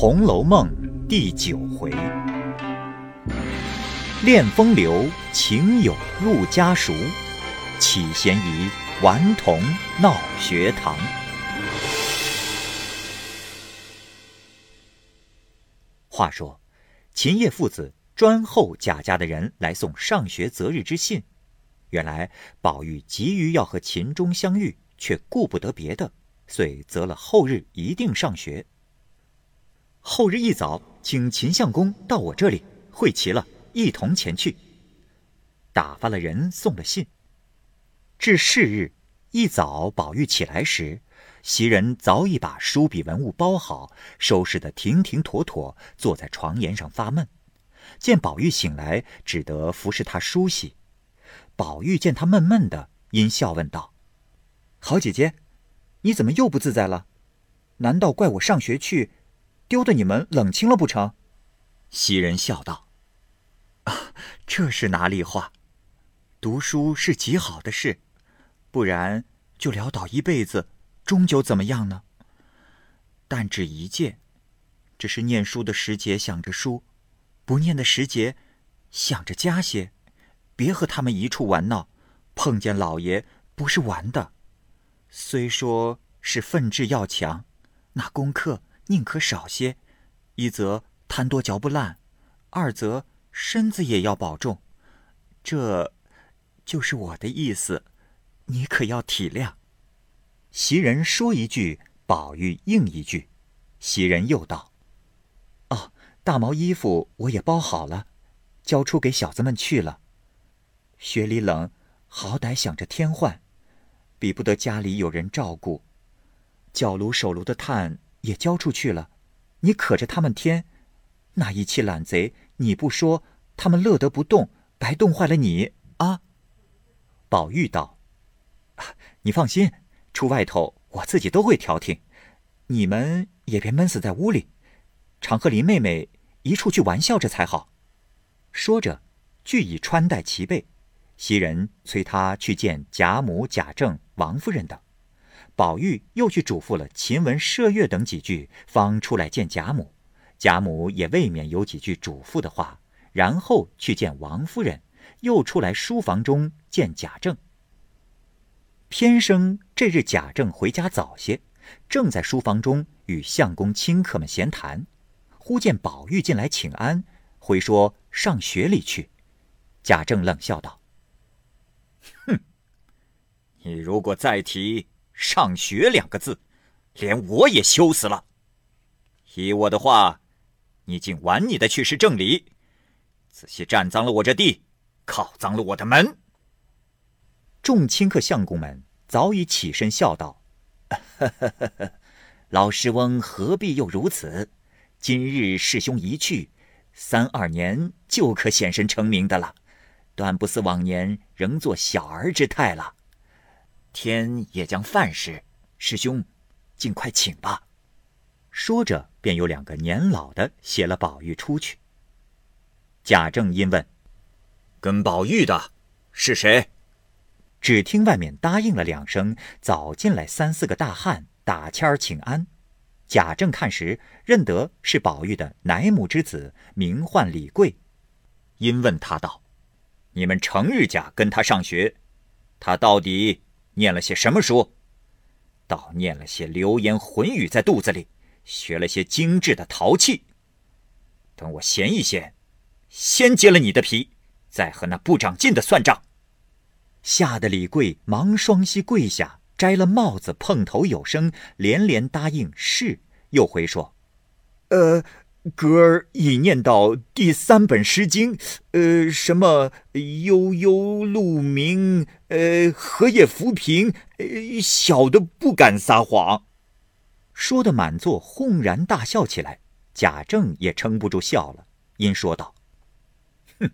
红楼梦》第九回：恋风流，情友入家塾，起嫌疑，顽童闹学堂。话说，秦叶父子专候贾家的人来送上学择日之信。原来宝玉急于要和秦钟相遇，却顾不得别的，遂择了后日一定上学。后日一早，请秦相公到我这里会齐了，一同前去。打发了人送了信。至是日一早，宝玉起来时，袭人早已把书笔文物包好，收拾得停停妥妥，坐在床沿上发闷。见宝玉醒来，只得服侍他梳洗。宝玉见他闷闷的，因笑问道：“好姐姐，你怎么又不自在了？难道怪我上学去？”丢的你们冷清了不成？袭人笑道：“啊，这是哪里话？读书是极好的事，不然就潦倒一辈子，终究怎么样呢？但只一件，只是念书的时节想着书，不念的时节想着家些，别和他们一处玩闹。碰见老爷不是玩的，虽说是奋志要强，那功课。”宁可少些，一则贪多嚼不烂，二则身子也要保重。这，就是我的意思，你可要体谅。袭人说一句，宝玉应一句。袭人又道：“哦，大毛衣服我也包好了，交出给小子们去了。雪里冷，好歹想着添换，比不得家里有人照顾。脚炉手炉的炭。”也交出去了，你可着他们添，那一气懒贼，你不说，他们乐得不动，白冻坏了你啊！宝玉道：“ 你放心，出外头我自己都会调停，你们也别闷死在屋里，常和林妹妹一处去玩笑着才好。”说着，俱已穿戴齐备，袭人催他去见贾母、贾政、王夫人等。宝玉又去嘱咐了秦雯、麝月等几句，方出来见贾母。贾母也未免有几句嘱咐的话，然后去见王夫人，又出来书房中见贾政。偏生这日贾政回家早些，正在书房中与相公亲客们闲谈，忽见宝玉进来请安，回说上学里去。贾政冷笑道：“哼，你如果再提……”上学两个字，连我也羞死了。依我的话，你竟玩你的去是正理，仔细占脏了我这地，靠脏了我的门。众亲客相公们早已起身笑道：“老师翁何必又如此？今日师兄一去，三二年就可显身成名的了，断不似往年仍做小儿之态了。”天也将饭时，师兄，尽快请吧。说着，便有两个年老的携了宝玉出去。贾政因问：“跟宝玉的是谁？”只听外面答应了两声，早进来三四个大汉打签儿请安。贾政看时，认得是宝玉的奶母之子，名唤李贵，因问他道：“你们成日家跟他上学，他到底？”念了些什么书？倒念了些流言混语在肚子里，学了些精致的陶器。等我闲一闲，先揭了你的皮，再和那不长进的算账。吓得李贵忙双膝跪下，摘了帽子，碰头有声，连连答应是。又回说：“呃。”格儿已念到第三本《诗经》，呃，什么悠悠鹿鸣，呃，荷叶浮萍，呃，小的不敢撒谎。说的满座轰然大笑起来，贾政也撑不住笑了，因说道：“哼，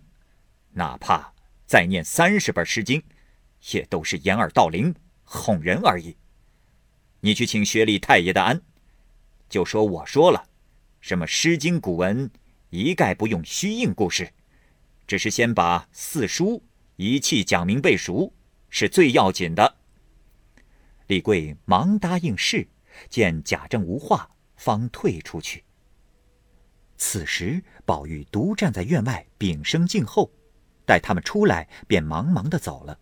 哪怕再念三十本《诗经》，也都是掩耳盗铃，哄人而已。你去请薛礼太爷的安，就说我说了。”什么《诗经》古文，一概不用虚应故事，只是先把四书一气讲明背熟，是最要紧的。李贵忙答应是，见贾政无话，方退出去。此时宝玉独站在院外，屏声静候。待他们出来，便忙忙的走了。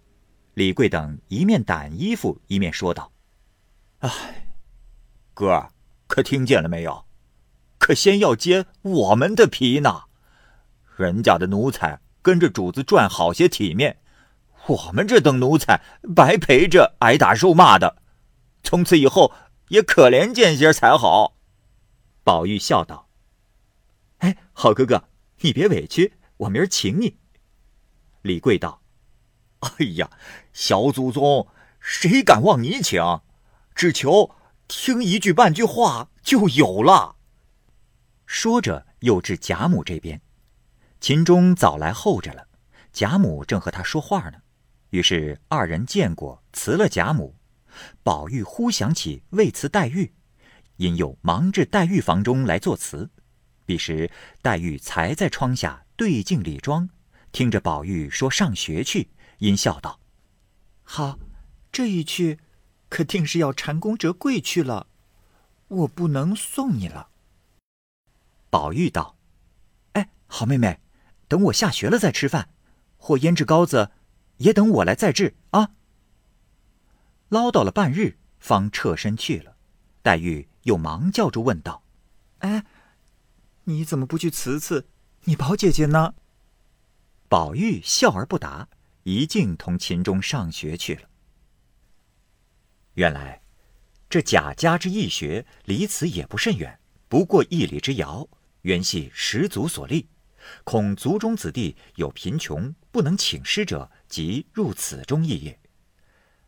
李贵等一面掸衣服，一面说道：“哎，哥，可听见了没有？可先要揭我们的皮呢。人家的奴才跟着主子赚好些体面，我们这等奴才白陪着挨打受骂的。从此以后也可怜见些才好。”宝玉笑道：“哎，好哥哥，你别委屈，我明儿请你。”李贵道：“哎呀，小祖宗，谁敢望你请？只求听一句半句话就有了。”说着，又至贾母这边。秦钟早来候着了，贾母正和他说话呢。于是二人见过，辞了贾母。宝玉忽想起未辞黛玉，因又忙至黛玉房中来作辞。彼时黛玉才在窗下对镜理妆。听着宝玉说上学去，因笑道：“好，这一去，可定是要蟾宫折桂去了。我不能送你了。”宝玉道：“哎，好妹妹，等我下学了再吃饭，或腌制糕子，也等我来再制啊。”唠叨了半日，方撤身去了。黛玉又忙叫住问道：“哎，你怎么不去辞辞你宝姐姐呢？”宝玉笑而不答，一径同秦钟上学去了。原来，这贾家之义学离此也不甚远，不过一里之遥。原系始祖所立，恐族中子弟有贫穷不能请师者，即入此中肄业。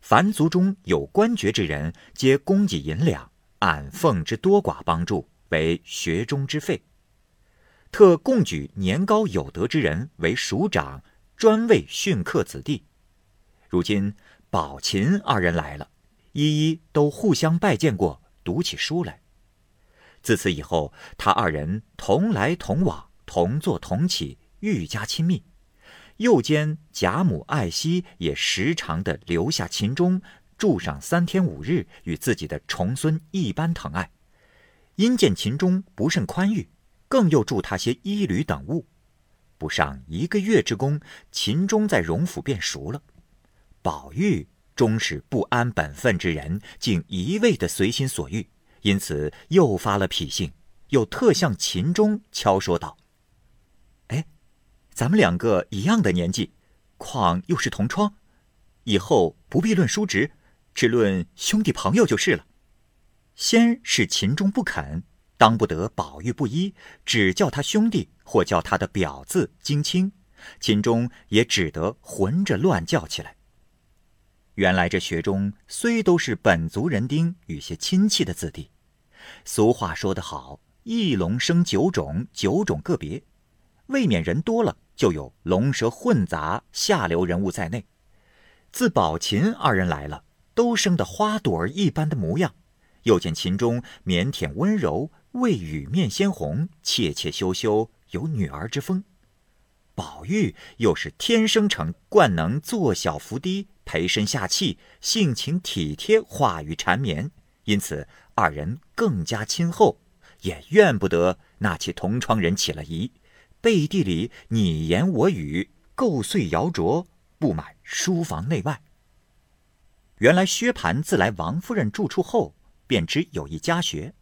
凡族中有官爵之人，皆供给银两，按俸之多寡帮助，为学中之费。特供举年高有德之人为署长，专为训课子弟。如今宝琴二人来了，一一都互相拜见过，读起书来。自此以后，他二人同来同往，同坐同起，愈加亲密。又兼贾母爱惜，也时常的留下秦钟住上三天五日，与自己的重孙一般疼爱。因见秦钟不甚宽裕。更又助他些衣履等物，不上一个月之功，秦钟在荣府便熟了。宝玉终是不安本分之人，竟一味的随心所欲，因此又发了脾性，又特向秦钟敲说道：“哎，咱们两个一样的年纪，况又是同窗，以后不必论叔侄，只论兄弟朋友就是了。”先是秦钟不肯。当不得宝玉不依，只叫他兄弟，或叫他的表字金青，秦钟也只得混着乱叫起来。原来这学中虽都是本族人丁与些亲戚的子弟，俗话说得好，一龙生九种，九种个别，未免人多了，就有龙蛇混杂、下流人物在内。自宝琴二人来了，都生得花朵儿一般的模样，又见琴中腼腆温柔。未雨面鲜红，怯怯羞羞，有女儿之风。宝玉又是天生成惯能坐小伏低，陪身下气，性情体贴，话语缠绵，因此二人更加亲厚，也怨不得那起同窗人起了疑，背地里你言我语，构碎谣诼，布满书房内外。原来薛蟠自来王夫人住处后，便知有一家学。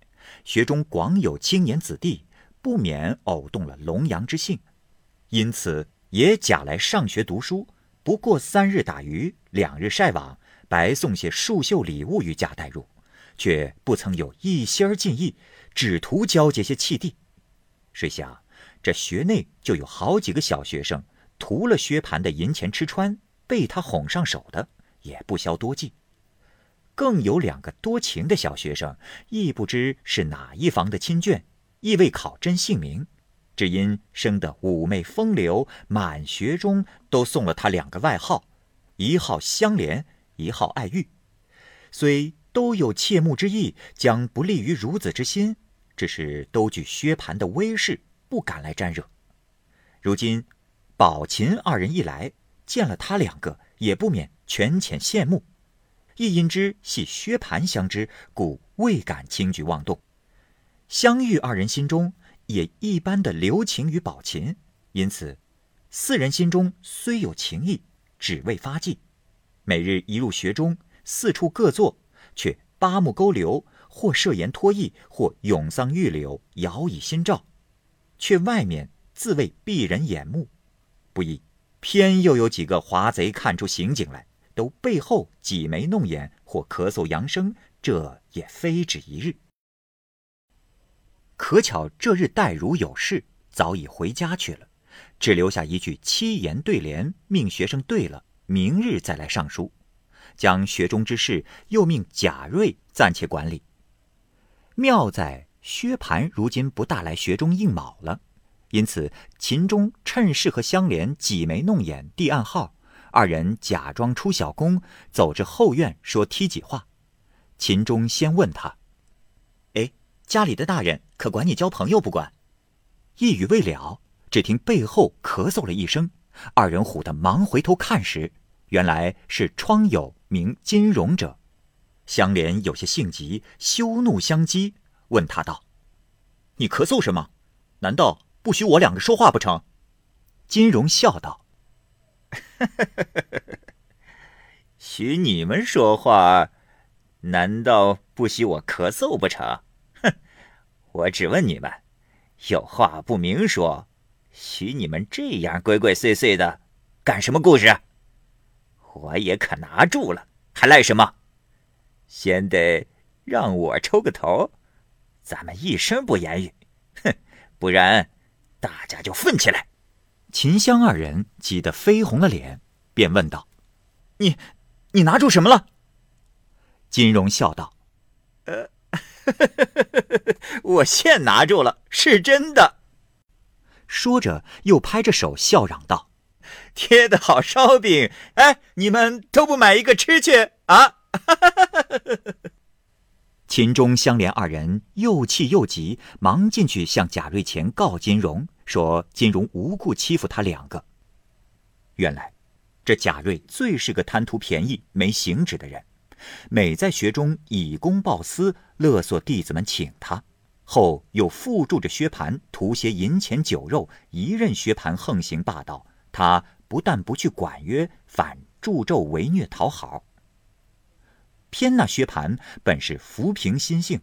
学中广有青年子弟，不免偶动了龙阳之性，因此也假来上学读书。不过三日打鱼，两日晒网，白送些束绣礼物与贾带入，却不曾有一心儿尽意，只图交结些契弟。谁想这学内就有好几个小学生，图了薛蟠的银钱吃穿，被他哄上手的，也不消多计。更有两个多情的小学生，亦不知是哪一房的亲眷，亦未考真姓名，只因生得妩媚风流，满学中都送了他两个外号，一号香莲，一号爱玉。虽都有切慕之意，将不利于孺子之心，只是都惧薛蟠的威势，不敢来沾惹。如今宝琴二人一来，见了他两个，也不免权浅羡慕。亦因之系薛蟠相知，故未敢轻举妄动。相遇二人心中也一般的留情于宝琴，因此四人心中虽有情意，只为发迹。每日一入学中，四处各坐，却八目勾留，或设言托意，或咏丧玉柳，摇以心照，却外面自谓避人眼目。不意，偏又有几个华贼看出刑警来，都背后挤眉弄眼，或咳嗽扬声，这也非止一日。可巧这日黛如有事，早已回家去了，只留下一句七言对联，命学生对了。明日再来上书，将学中之事又命贾瑞暂且管理。妙在薛蟠如今不大来学中应卯了，因此秦钟趁势和香莲挤眉弄眼递暗号，二人假装出小宫，走至后院说梯几话。秦钟先问他：“哎，家里的大人可管你交朋友不管？”一语未了，只听背后咳嗽了一声。二人唬得忙回头看时，原来是窗友名金荣者。香莲有些性急，羞怒相激，问他道：“你咳嗽什么？难道不许我两个说话不成？”金荣笑道：“ 许你们说话，难道不许我咳嗽不成？哼！我只问你们，有话不明说。”许你们这样鬼鬼祟祟的，干什么故事？我也可拿住了，还赖什么？先得让我抽个头，咱们一声不言语，哼，不然大家就愤起来。秦香二人急得绯红了脸，便问道：“你，你拿住什么了？”金荣笑道：“呃，我现拿住了，是真的。”说着，又拍着手笑嚷道：“贴的好烧饼！哎，你们都不买一个吃去啊！” 秦钟、香莲二人又气又急，忙进去向贾瑞前告金荣，说金荣无故欺负他两个。原来，这贾瑞最是个贪图便宜、没行止的人，每在学中以公报私，勒索弟子们请他。后又附助着薛蟠图些银钱酒肉，一任薛蟠横行霸道，他不但不去管约，反助纣为虐讨好。偏那薛蟠本是浮萍心性，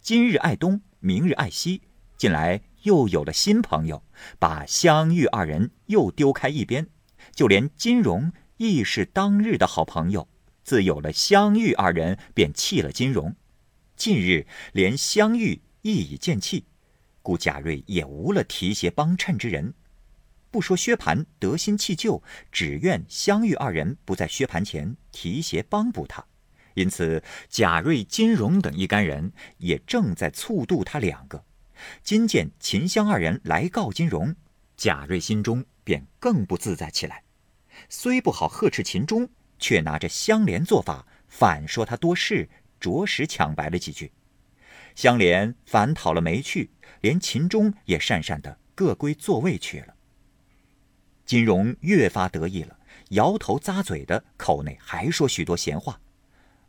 今日爱东，明日爱西，近来又有了新朋友，把香玉二人又丢开一边，就连金荣亦是当日的好朋友，自有了香玉二人，便弃了金荣。近日连香玉。亦已见弃，故贾瑞也无了提携帮衬之人。不说薛蟠得心弃旧，只愿香玉二人不在薛蟠前提携帮补他。因此，贾瑞、金荣等一干人也正在促度他两个。今见秦香二人来告金荣，贾瑞心中便更不自在起来。虽不好呵斥秦钟，却拿着香莲做法，反说他多事，着实抢白了几句。香莲反讨了没趣，连秦钟也讪讪的各归座位去了。金荣越发得意了，摇头咂嘴的，口内还说许多闲话。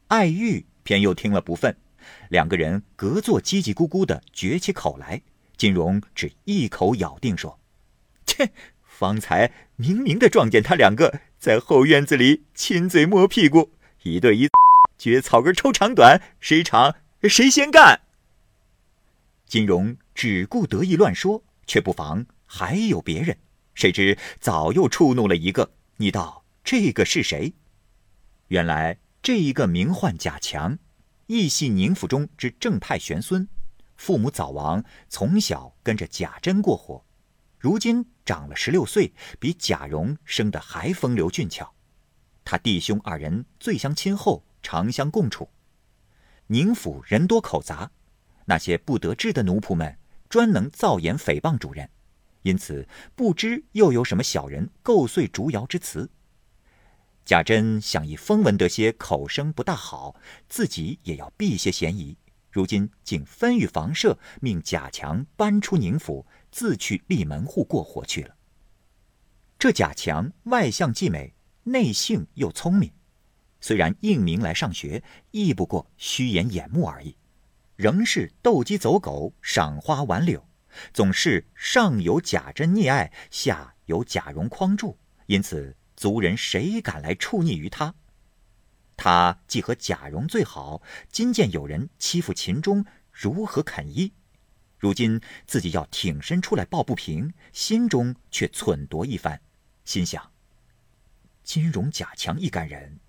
爱玉偏又听了不忿，两个人隔座叽叽咕咕的撅起口来。金荣只一口咬定说：“ 切，方才明明的撞见他两个在后院子里亲嘴摸屁股，一对一，撅草根抽长短，谁长谁先干。”金荣只顾得意乱说，却不妨还有别人。谁知早又触怒了一个。你道这个是谁？原来这一个名唤贾强，亦系宁府中之正派玄孙。父母早亡，从小跟着贾珍过活。如今长了十六岁，比贾蓉生得还风流俊俏。他弟兄二人最相亲厚，常相共处。宁府人多口杂。那些不得志的奴仆们专能造言诽谤主人，因此不知又有什么小人构碎竹窑之词。贾珍想以风闻得些口声不大好，自己也要避些嫌疑。如今竟分与房舍，命贾强搬出宁府，自去立门户过活去了。这贾强外相既美，内性又聪明，虽然应名来上学，亦不过虚掩眼目而已。仍是斗鸡走狗，赏花玩柳，总是上有贾珍溺爱，下有贾蓉匡助，因此族人谁敢来触逆于他？他既和贾蓉最好，今见有人欺负秦钟，如何肯依？如今自己要挺身出来抱不平，心中却忖度一番，心想：金荣、贾强一干人，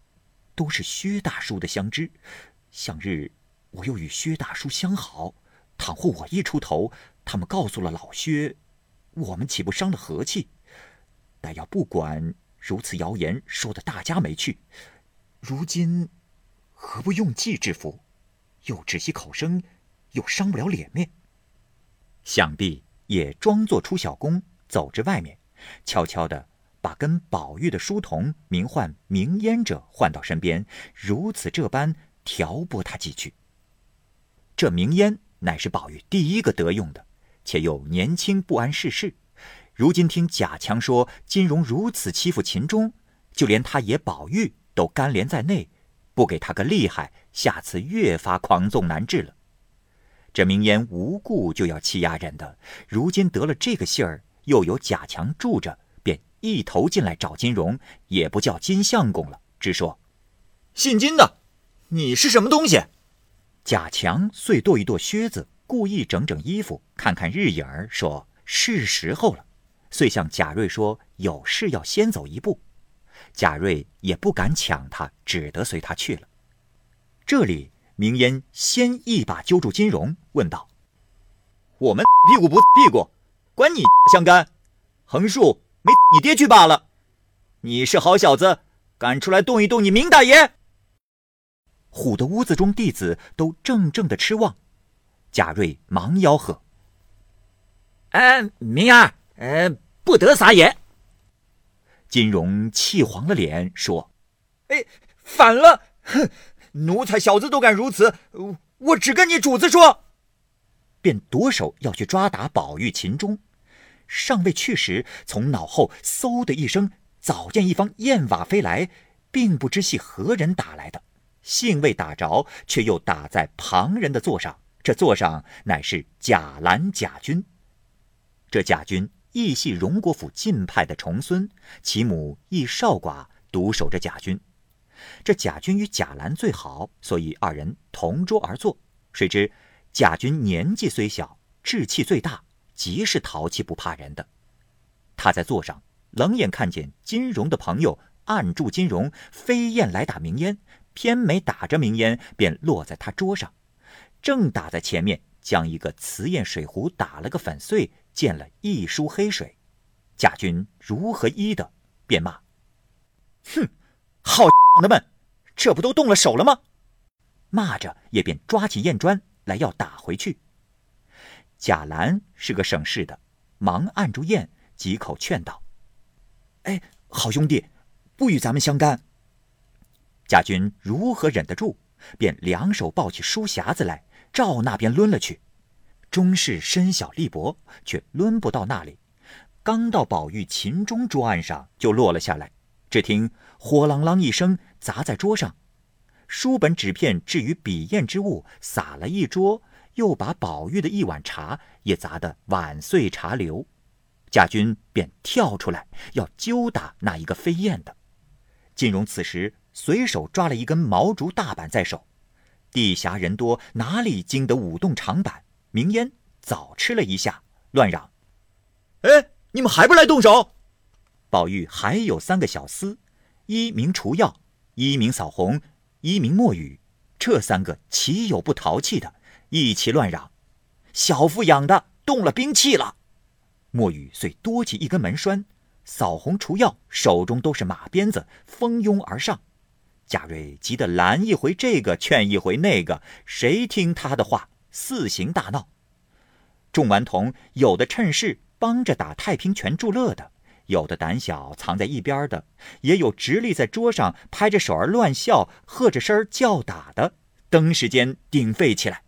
都是薛大叔的相知，向日我又与薛大叔相好，倘或我一出头，他们告诉了老薛，我们岂不伤了和气？但要不管如此谣言说的大家没趣，如今何不用计制服？又只息口声，又伤不了脸面。想必也装作出小宫，走至外面，悄悄的把跟宝玉的书童名唤明烟者唤到身边，如此这般调拨他几句。这明烟乃是宝玉第一个得用的，且又年轻不谙世事。如今听贾强说金荣如此欺负秦钟，就连他爷宝玉都干连在内，不给他个厉害，下次越发狂纵难治了。这明烟无故就要欺压人的，如今得了这个信儿，又有贾强住着，便一头进来找金荣，也不叫金相公了，只说：“姓金的，你是什么东西？”贾强遂跺一跺靴子，故意整整衣服，看看日影儿，说是时候了，遂向贾瑞说有事要先走一步。贾瑞也不敢抢他，只得随他去了。这里。明烟先一把揪住金荣，问道：“我们屁股不屁股，管你相干？横竖没你爹去罢了。你是好小子，敢出来动一动你明大爷！”唬得屋子中弟子都怔怔的痴望。贾瑞忙吆喝：“哎，明儿，呃，不得撒野！”金荣气黄了脸，说：“哎，反了！哼！”奴才小子都敢如此，我只跟你主子说。便夺手要去抓打宝玉、秦钟，尚未去时，从脑后嗖的一声，早见一方燕瓦飞来，并不知系何人打来的，幸未打着，却又打在旁人的座上。这座上乃是贾兰贾君。这贾君亦系荣国府晋派的重孙，其母亦少寡，独守着贾君。这贾军与贾兰最好，所以二人同桌而坐。谁知贾军年纪虽小，志气最大，极是淘气不怕人的。他在座上冷眼看见金荣的朋友按住金荣，飞燕来打明烟，偏没打着明烟，便落在他桌上。正打在前面，将一个瓷砚水壶打了个粉碎，溅了一梳黑水。贾军如何医的，便骂：“哼！”好 的们，这不都动了手了吗？骂着也便抓起砚砖来要打回去。贾兰是个省事的，忙按住砚，几口劝道：“哎，好兄弟，不与咱们相干。”贾军如何忍得住？便两手抱起书匣子来，照那边抡了去。钟氏身小力薄，却抡不到那里。刚到宝玉、秦钟桌案上，就落了下来。只听火啷啷一声砸在桌上，书本纸片置于笔砚之物，洒了一桌，又把宝玉的一碗茶也砸得碗碎茶流。贾军便跳出来要揪打那一个飞燕的。金荣此时随手抓了一根毛竹大板在手，地狭人多，哪里经得舞动长板？明烟早吃了一下，乱嚷：“哎，你们还不来动手？”宝玉还有三个小厮，一名除药，一名扫红，一名墨雨。这三个岂有不淘气的？一起乱嚷：“小妇养的动了兵器了！”墨雨遂多起一根门栓，扫红、除药手中都是马鞭子，蜂拥而上。贾瑞急得拦一回这个，劝一回那个，谁听他的话？四行大闹。众顽童有的趁势帮着打太平拳助乐的。有的胆小藏在一边的，也有直立在桌上拍着手儿乱笑、喝着声儿叫打的，登时间鼎沸起来。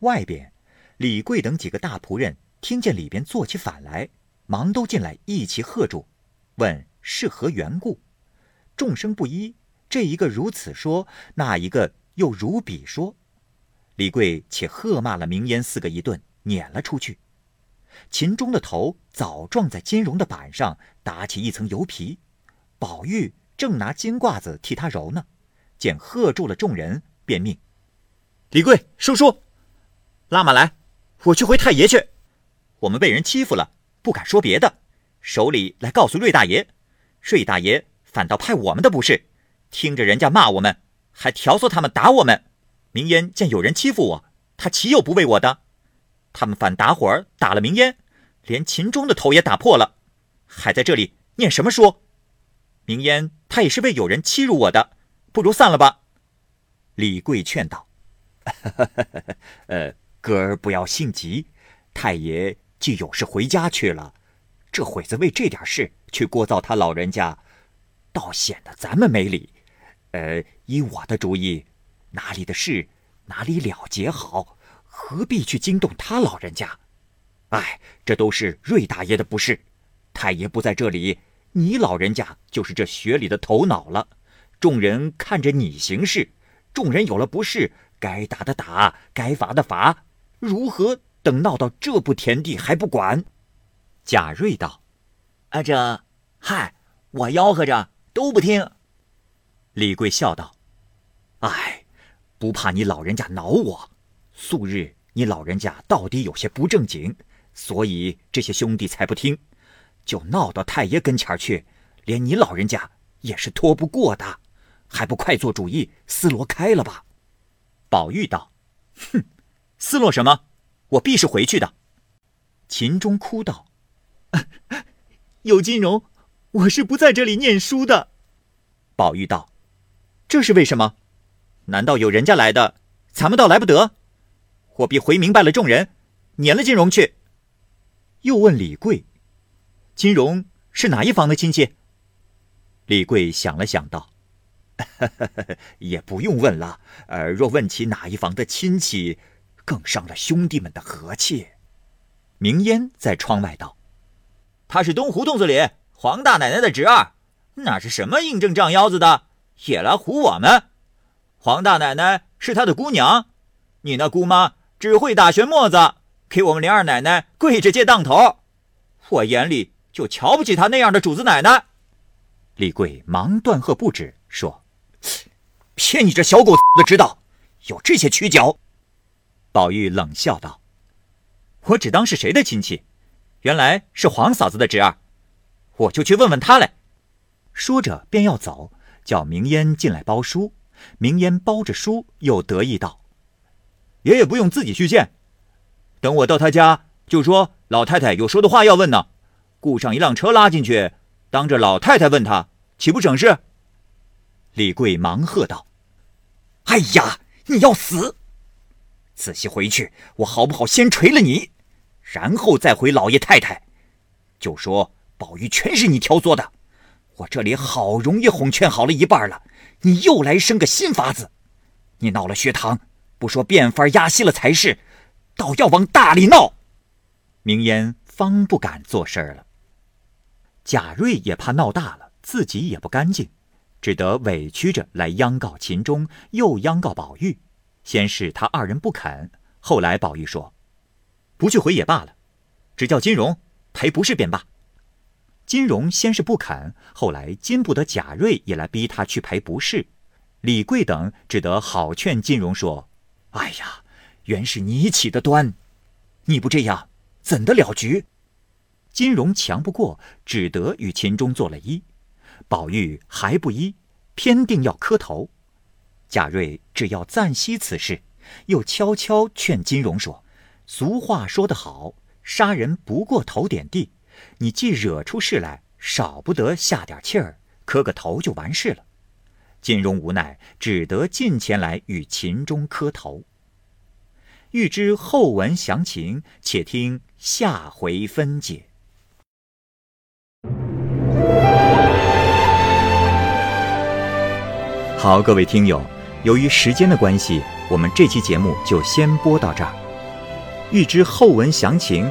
外边，李贵等几个大仆人听见里边做起反来，忙都进来一齐喝住，问是何缘故。众生不一，这一个如此说，那一个又如彼说。李贵且喝骂了明烟四个一顿，撵了出去。秦钟的头早撞在金荣的板上，打起一层油皮。宝玉正拿金褂子替他揉呢，见喝住了众人，便命李贵、叔叔，拉马来，我去回太爷去。我们被人欺负了，不敢说别的，手里来告诉瑞大爷，瑞大爷反倒派我们的不是，听着人家骂我们，还调唆他们打我们。明烟见有人欺负我，他岂有不为我的？他们反打伙儿打了明烟，连秦钟的头也打破了，还在这里念什么书？明烟他也是为有人欺辱我的，不如散了吧。李贵劝道：“ 呃，哥儿不要性急，太爷既有事回家去了，这会子为这点事去聒噪他老人家，倒显得咱们没理。呃，依我的主意，哪里的事哪里了结好。”何必去惊动他老人家？哎，这都是瑞大爷的不是。太爷不在这里，你老人家就是这学里的头脑了。众人看着你行事，众人有了不是，该打的打，该罚的罚。如何等闹到这步田地还不管？贾瑞道：“啊，这，嗨，我吆喝着都不听。”李贵笑道：“哎，不怕你老人家恼我。”素日你老人家到底有些不正经，所以这些兄弟才不听，就闹到太爷跟前去，连你老人家也是拖不过的，还不快做主意，思罗开了吧？宝玉道：“哼，思罗什么？我必是回去的。”秦钟哭道：“有金荣，我是不在这里念书的。”宝玉道：“这是为什么？难道有人家来的，咱们倒来不得？”我必回明白了众人，撵了金荣去。又问李贵：“金荣是哪一房的亲戚？”李贵想了想道：“ 也不用问了。呃，若问起哪一房的亲戚，更伤了兄弟们的和气。”明烟在窗外道：“他是东胡同子里黄大奶奶的侄儿，那是什么印证账腰子的，也来唬我们。黄大奶奶是他的姑娘，你那姑妈。”只会打旋磨子，给我们林二奶奶跪着借当头，我眼里就瞧不起他那样的主子奶奶。李贵忙断喝不止，说：“骗你这小狗的知道，有这些曲脚。”宝玉冷笑道：“我只当是谁的亲戚，原来是黄嫂子的侄儿，我就去问问他来。”说着便要走，叫明烟进来包书。明烟包着书，又得意道。爷爷不用自己去见，等我到他家，就说老太太有说的话要问呢，雇上一辆车拉进去，当着老太太问他，岂不省事？李贵忙喝道：“哎呀，你要死！仔细回去，我好不好先锤了你，然后再回老爷太太，就说宝玉全是你挑唆的。我这里好容易哄劝好了一半了，你又来生个新法子，你闹了学堂。”不说变法压息了才是，倒要往大里闹。明烟方不敢做事儿了。贾瑞也怕闹大了，自己也不干净，只得委屈着来央告秦钟，又央告宝玉。先是他二人不肯，后来宝玉说：“不去回也罢了，只叫金荣赔不是便罢。”金荣先是不肯，后来金不得贾瑞也来逼他去赔不是，李贵等只得好劝金荣说。哎呀，原是你起的端，你不这样，怎得了局？金荣强不过，只得与秦钟做了揖。宝玉还不依，偏定要磕头。贾瑞只要暂息此事，又悄悄劝金荣说：“俗话说得好，杀人不过头点地。你既惹出事来，少不得下点气儿，磕个头就完事了。”金荣无奈，只得近前来与秦钟磕头。欲知后文详情，且听下回分解。好，各位听友，由于时间的关系，我们这期节目就先播到这儿。欲知后文详情，